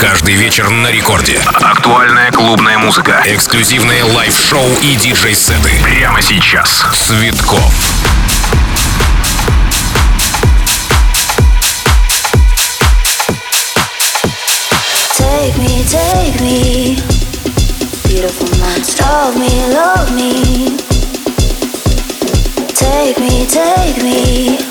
Каждый вечер на рекорде. Актуальная клубная музыка. Эксклюзивные лайв-шоу и диджей-сеты. Прямо сейчас. Цветков. Take me, take me, beautiful monster of me, love me. Take me, take me,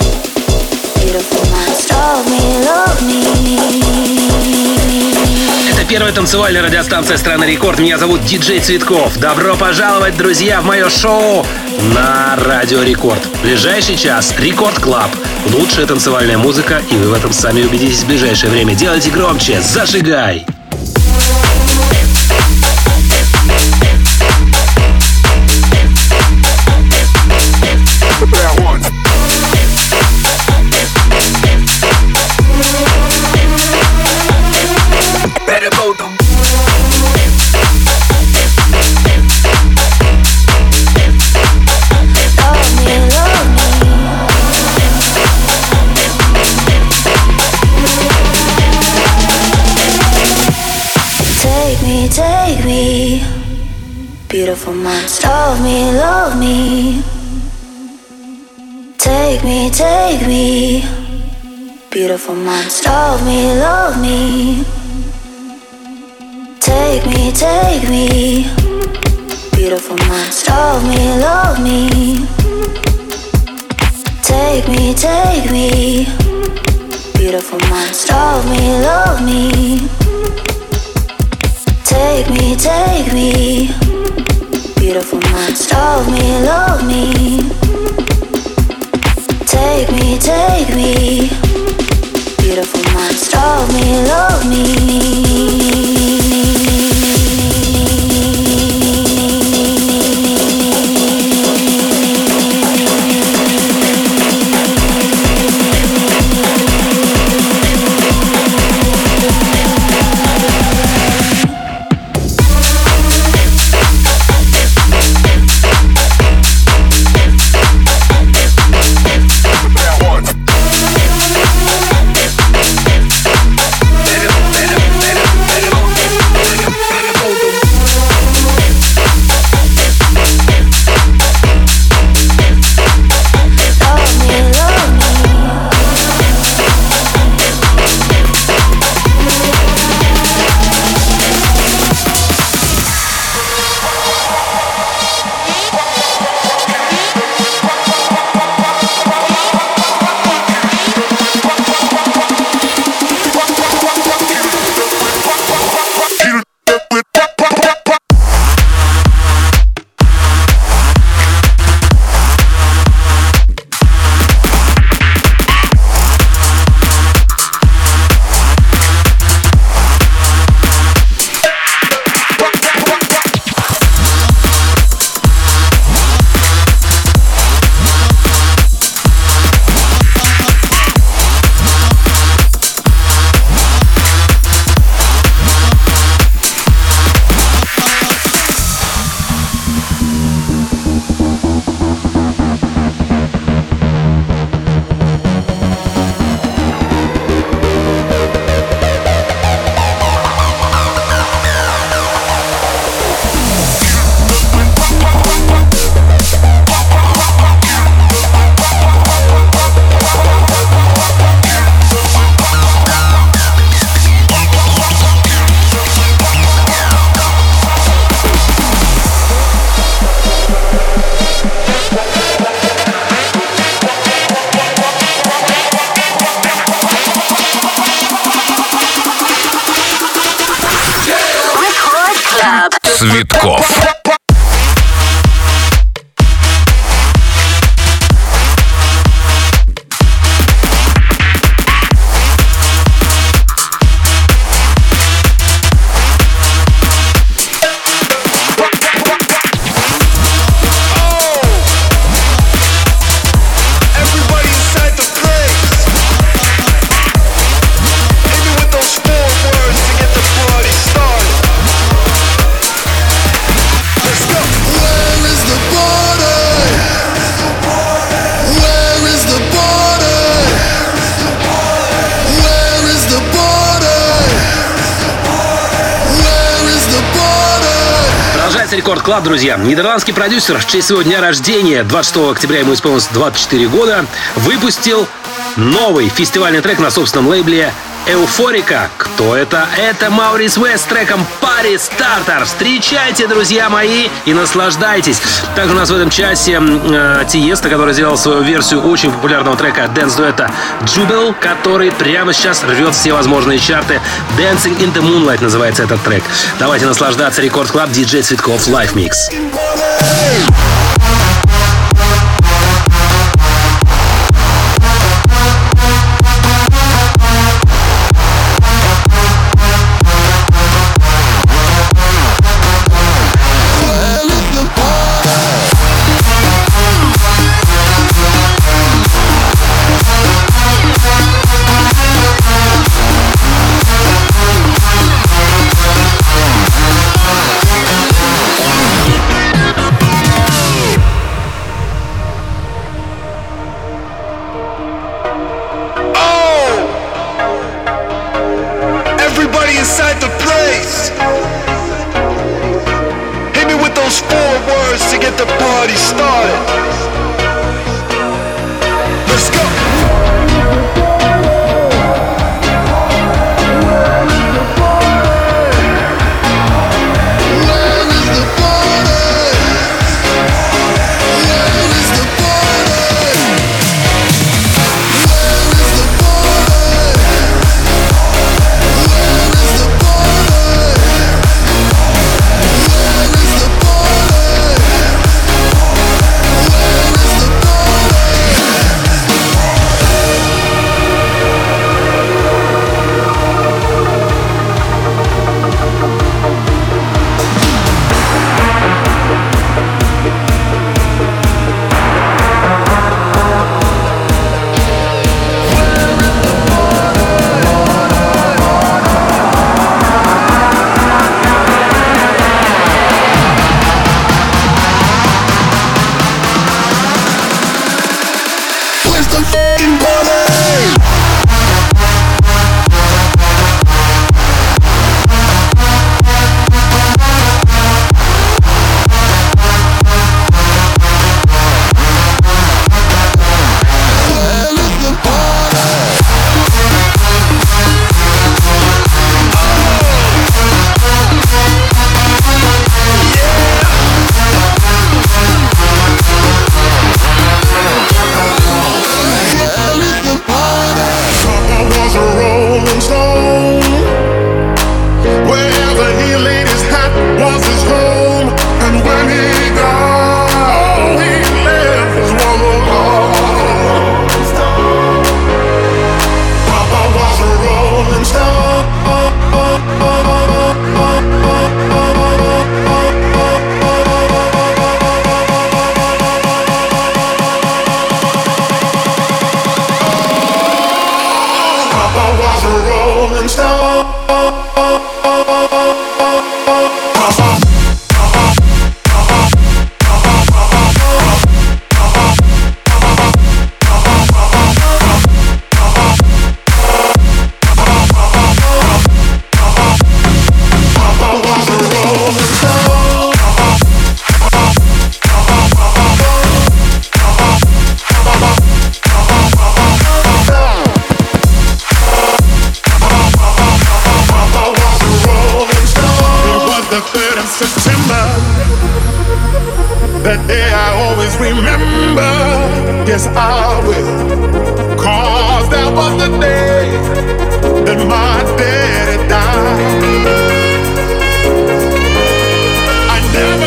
первая танцевальная радиостанция страны Рекорд. Меня зовут Диджей Цветков. Добро пожаловать, друзья, в мое шоу на Радио Рекорд. Ближайший час Рекорд Клаб. Лучшая танцевальная музыка, и вы в этом сами убедитесь в ближайшее время. Делайте громче, зажигай! Beautiful monster of me, love me. Take me, take me, beautiful monster of me, love me. Take me, take me, beautiful monster of me, love me. Take me, take me, beautiful monster of me, love me. Take me, take me, beautiful monster of me, love me. Take me, take me, beautiful monster of me, love друзья. Нидерландский продюсер в честь своего дня рождения, 26 октября ему исполнилось 24 года, выпустил новый фестивальный трек на собственном лейбле Эуфорика. Кто это? Это Маурис Вест с треком Пари Стартер. Встречайте, друзья мои, и наслаждайтесь. Также у нас в этом часе э, Тиеста, который сделал свою версию очень популярного трека дэнс дуэта Jubel, который прямо сейчас рвет все возможные чарты. Dancing in the Moonlight называется этот трек. Давайте наслаждаться. Рекорд Клаб, диджей Цветков, Live Mix. Wherever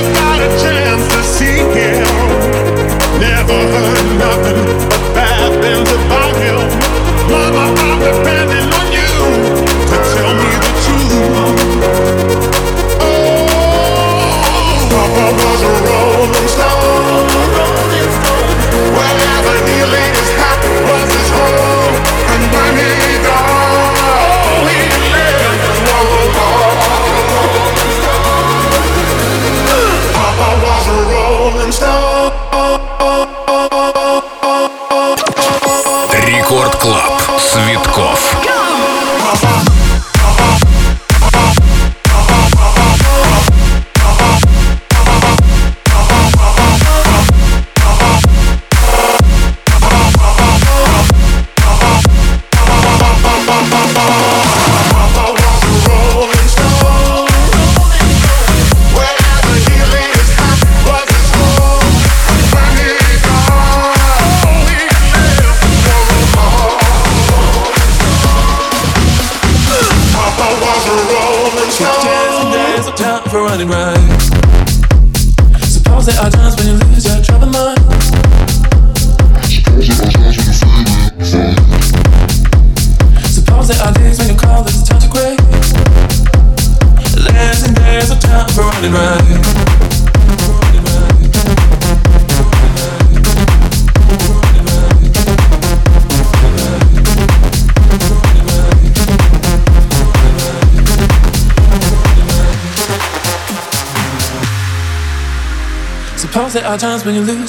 laid his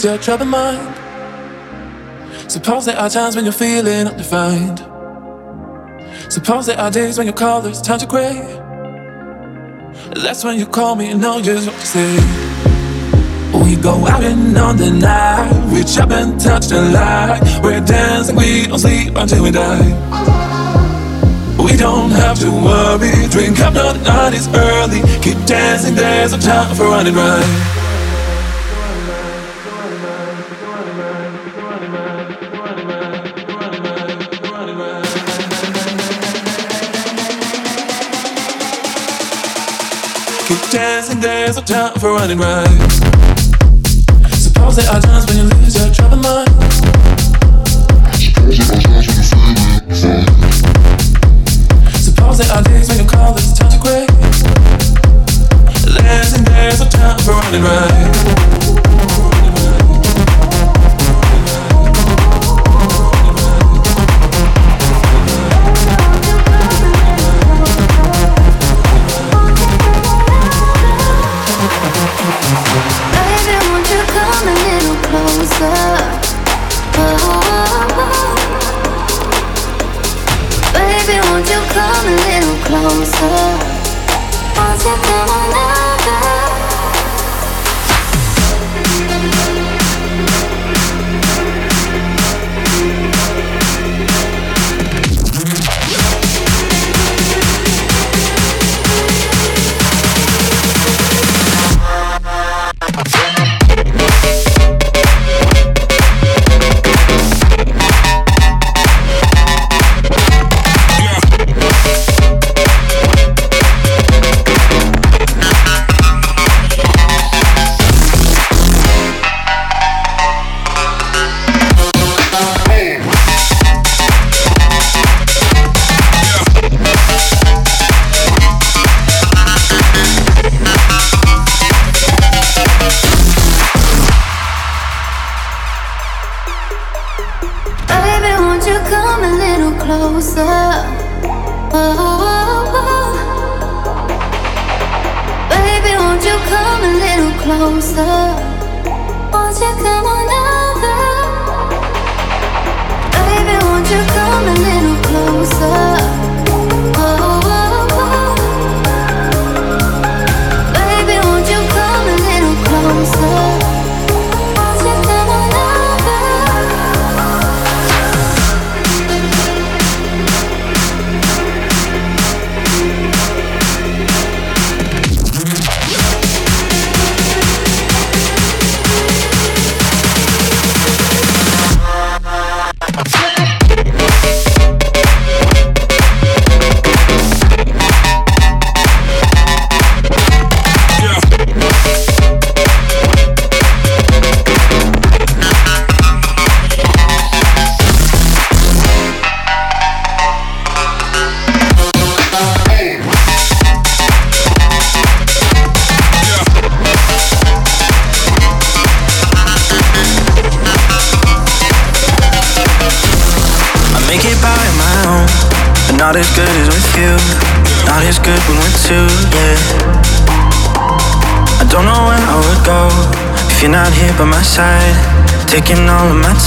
when your troubled mind. Suppose there are times when you're feeling undefined. Suppose there are days when you call this time to gray. That's when you call me and know just what to say. We go out and on the night, reach up and touch the light. We're dancing, we don't sleep until we die. We don't have to worry, drink up, the night is early. Keep dancing, there's no time for running right. Dancing, time for running right. Suppose there are times when you lose your troubled mind. Suppose there are days when you call this time to gray. There's and there's a time for running right.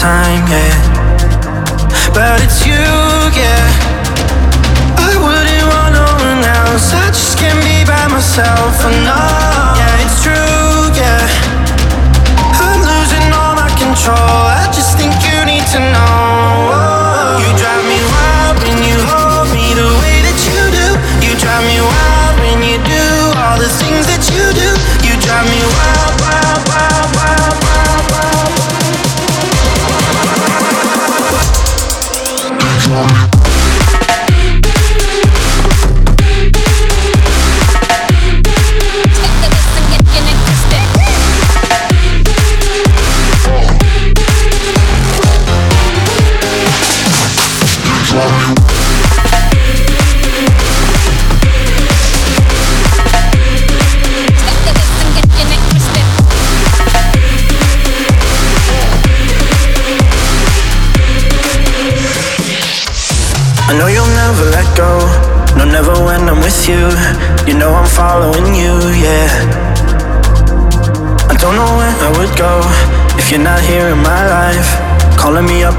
Time, yeah. But it's you, yeah. I wouldn't want no one else. I just can't be by myself. I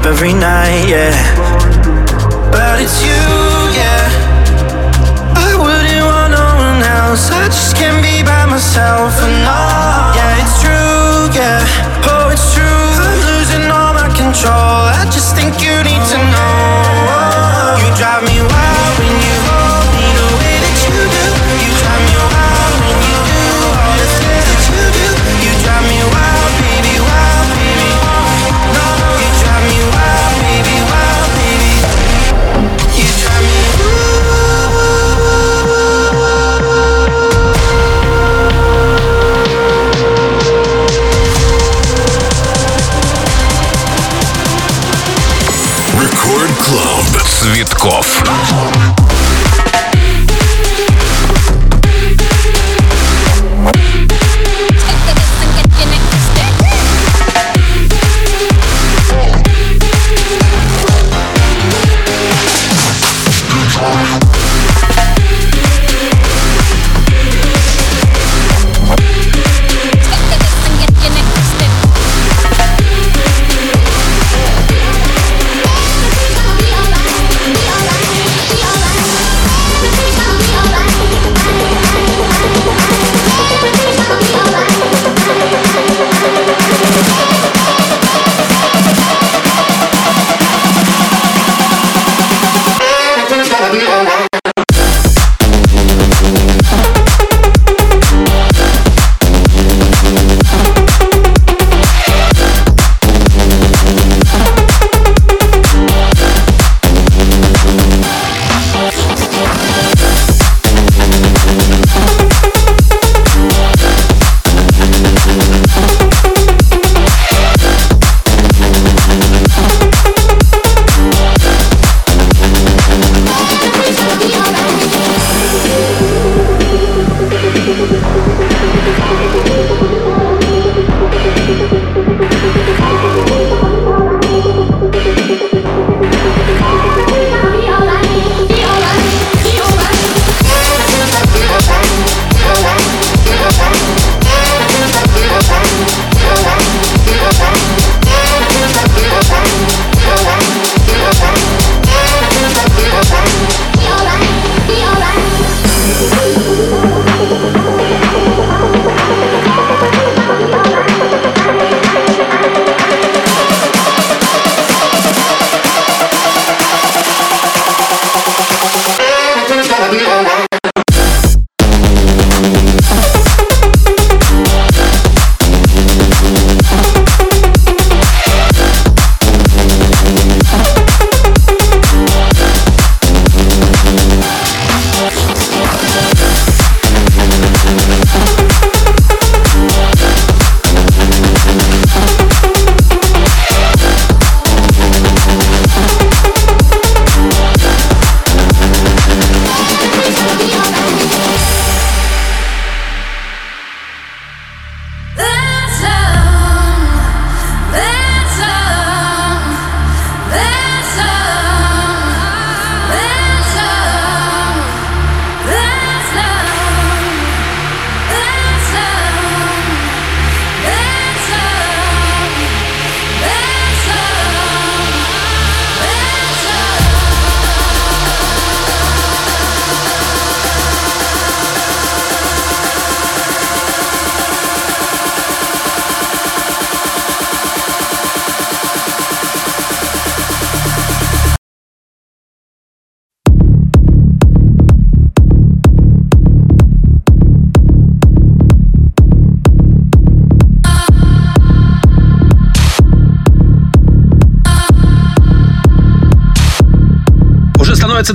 every night, yeah.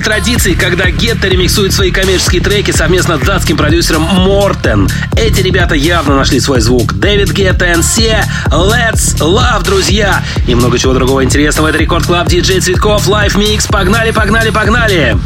традиции, когда Гетто ремиксует свои коммерческие треки совместно с датским продюсером Мортен. Эти ребята явно нашли свой звук. Дэвид Гетто и Се, Let's Love, друзья! И много чего другого интересного. Это Рекорд Клаб, диджей Цветков, Лайф Микс. Погнали, погнали, погнали!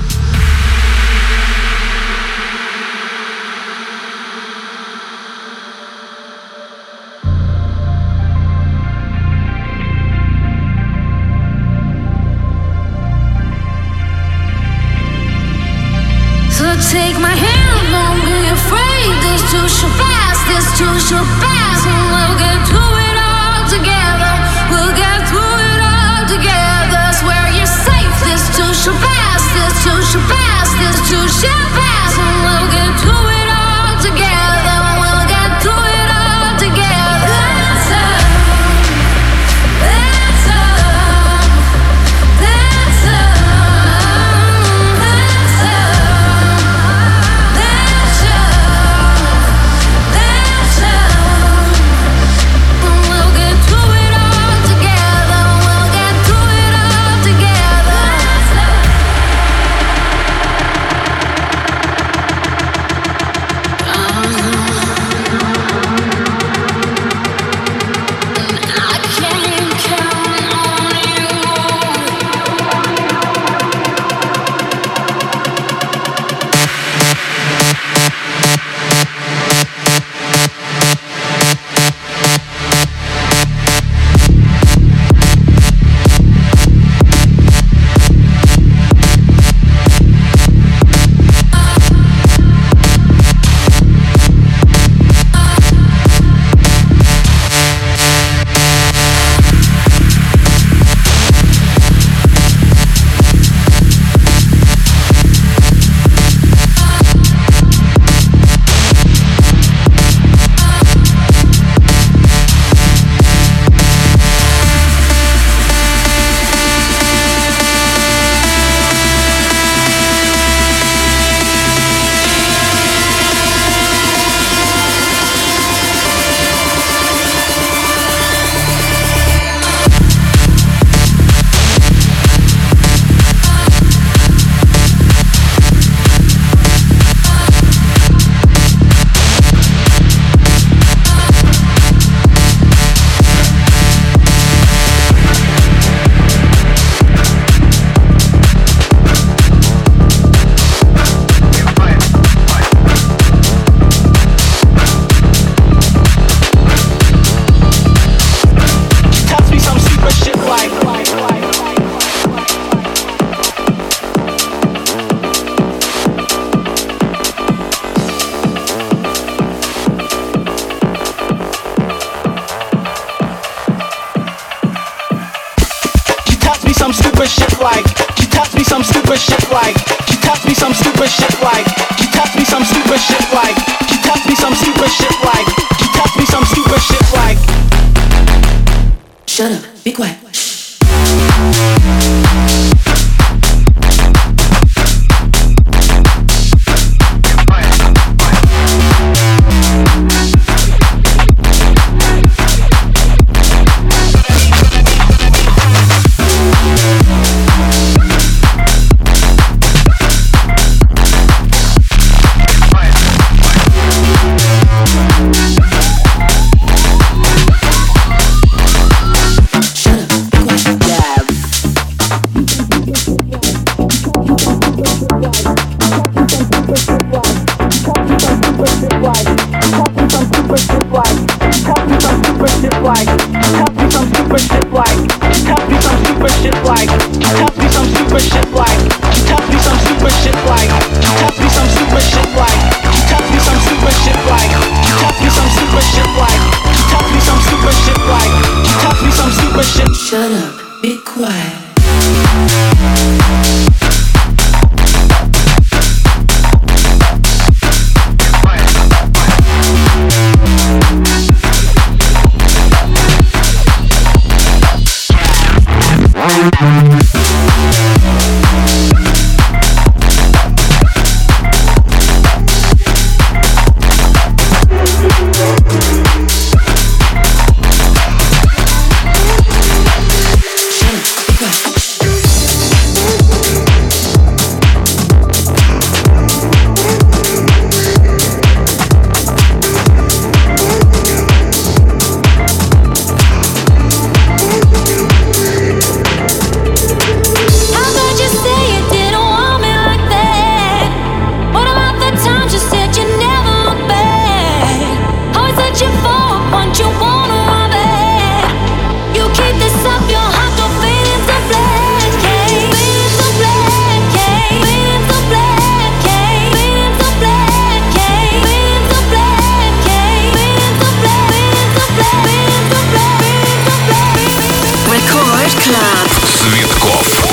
Рекорд Клаб. Цветков.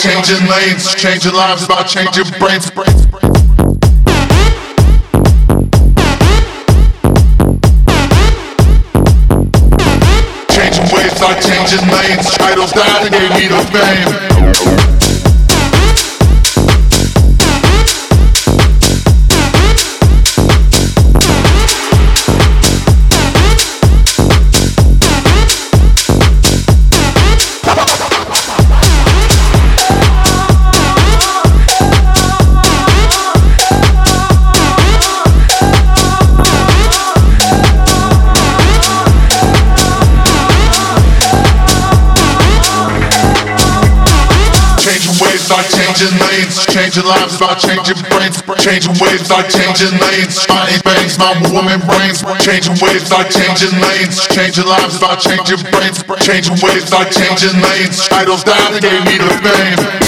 changing lanes, changing lives, about changing brains. Changing ways not changing lanes. Titles down, they gave me the fame. by changing brains, changing waves by changing lanes. My bangs, my woman brains, changing waves by changing lanes. Changing lives by changing brains, changing waves by changing lanes. Idols died, they gave me the fame.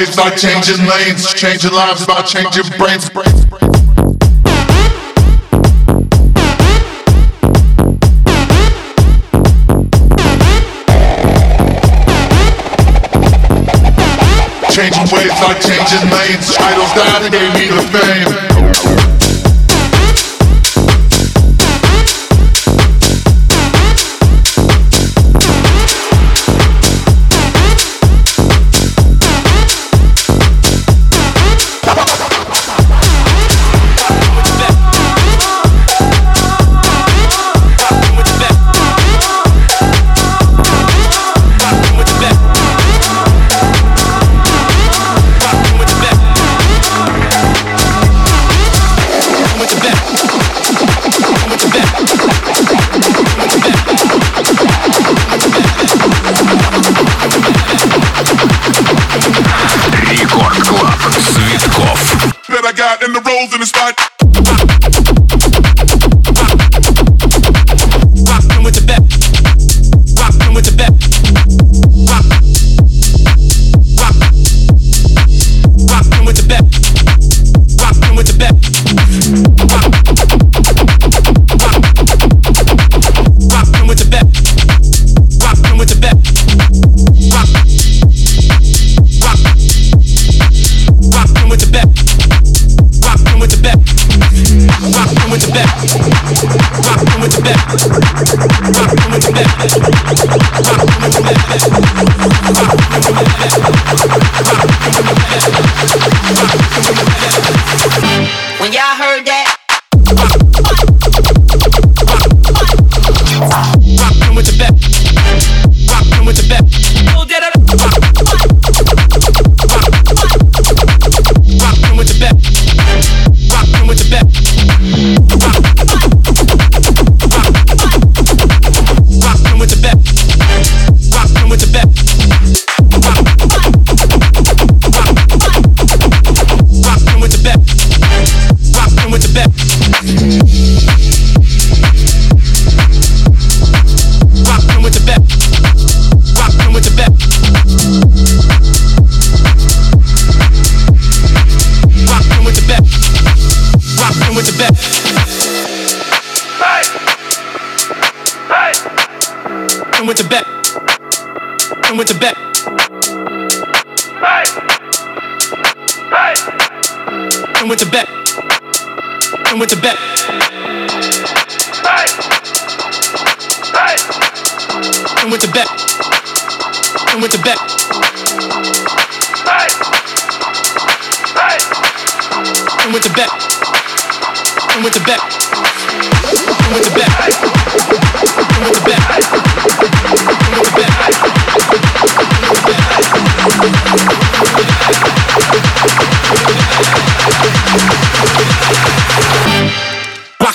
waves by changing lanes, changing lives by changing brains. Changing waves like changing lanes, idols that gave me the fame. in his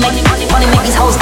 money, make money, money, make these hoes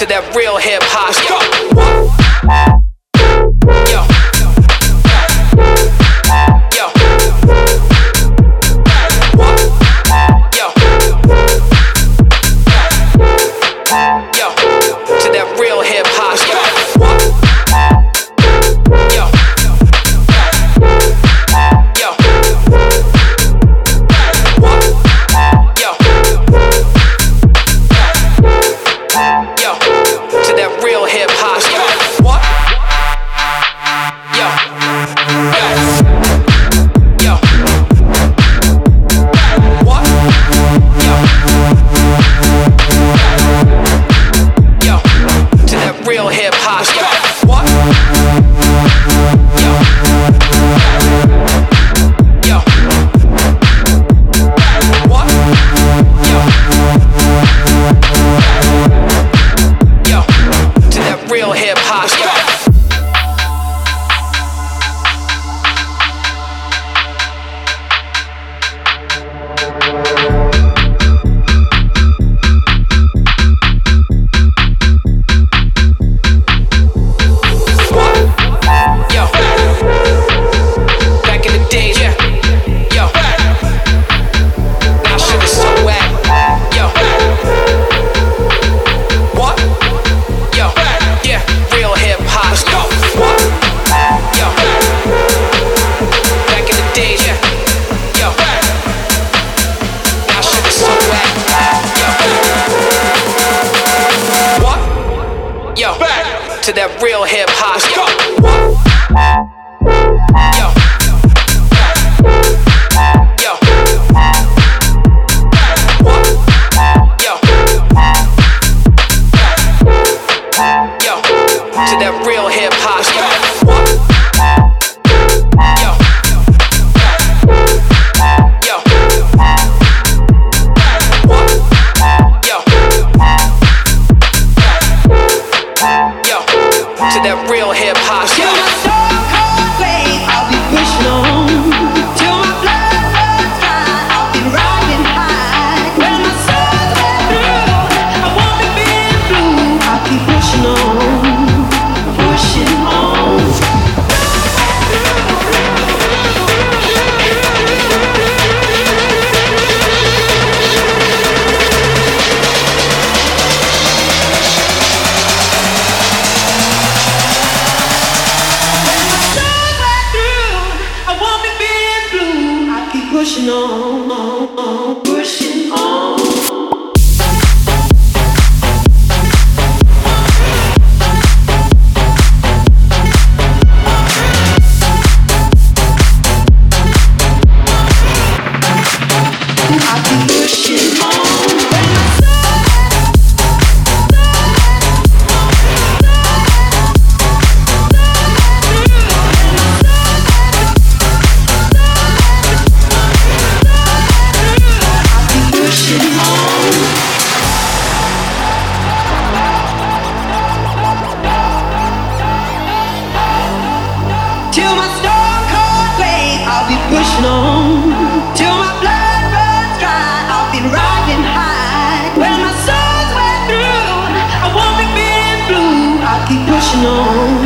to that real hip hop. Let's go. I'll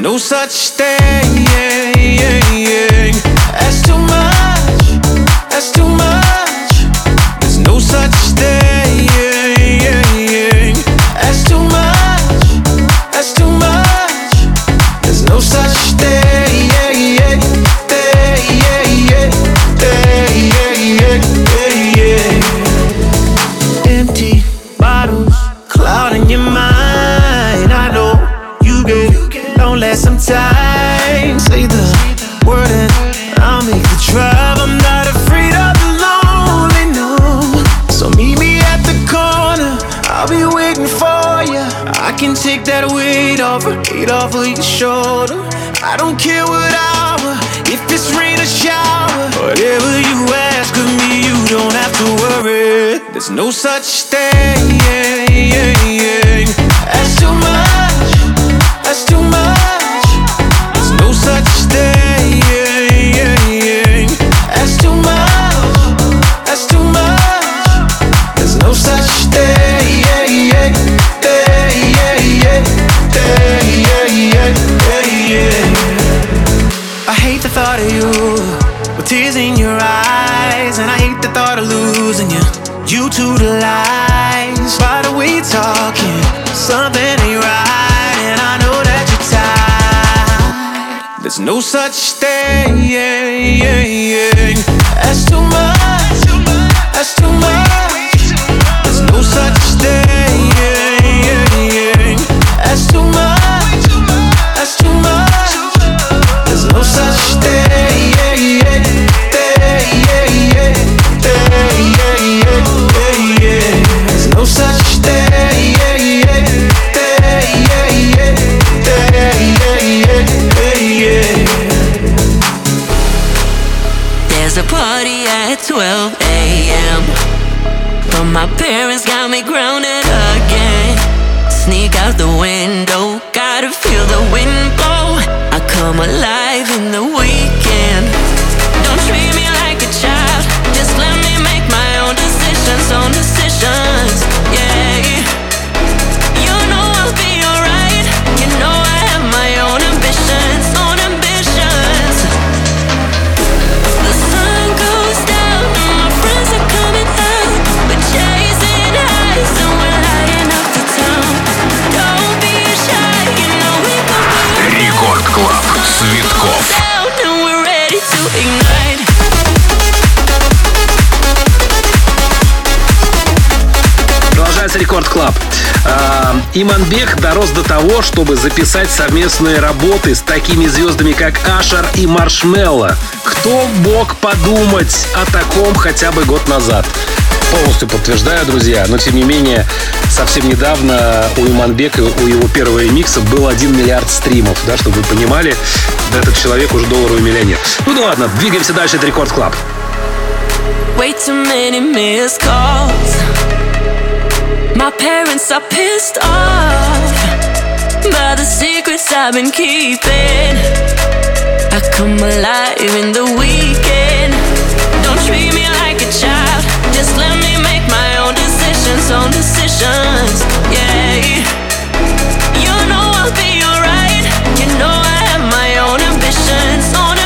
no sign. I'll be waiting for you. I can take that weight off, weight off of your shoulder. I don't care what hour, if it's rain or shower. Whatever you ask of me, you don't have to worry. There's no such thing as too much. That's too much. to the lies. Why are we talking? Something ain't right, and I know that you're tired. There's no such thing as too much. That's too much. My parents got me grounded again. Sneak out the window, gotta feel the wind blow. I come alive. Иманбек дорос до того, чтобы записать совместные работы с такими звездами, как Ашер и Маршмелло. Кто мог подумать о таком хотя бы год назад? Полностью подтверждаю, друзья. Но, тем не менее, совсем недавно у Иманбека, у его первого ремикса был 1 миллиард стримов. Да, чтобы вы понимали, этот человек уже долларовый миллионер. Ну да ладно, двигаемся дальше. Это Рекорд Клаб. Way too many missed calls. My parents are pissed off by the secrets I've been keeping. I come alive in the weekend. Don't treat me like a child. Just let me make my own decisions, own decisions. Yeah. You know I'll be alright. You know I have my own ambitions, own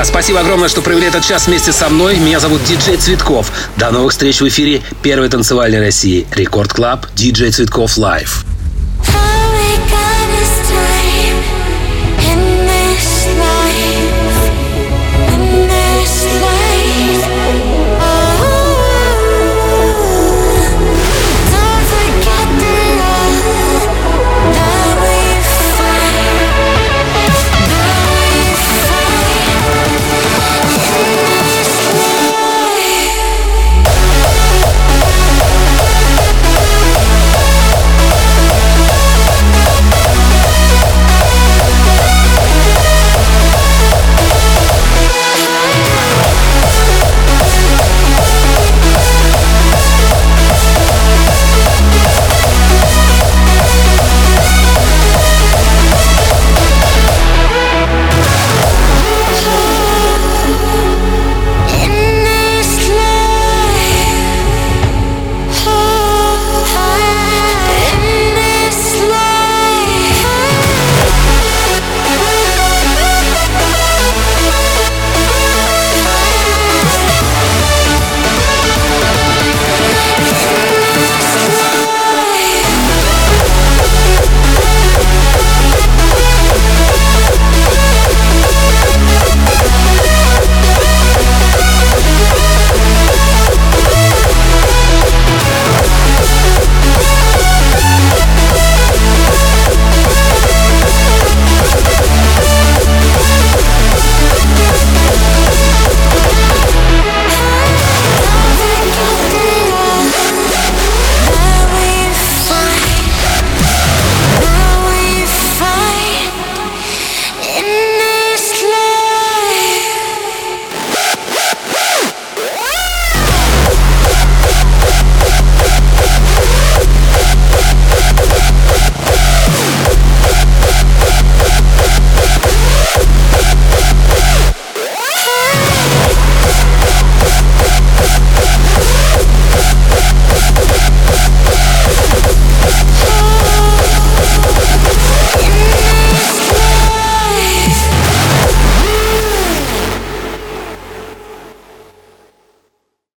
друзья. Спасибо огромное, что провели этот час вместе со мной. Меня зовут Диджей Цветков. До новых встреч в эфире Первой танцевальной России. Рекорд Клаб. Диджей Цветков Лайв.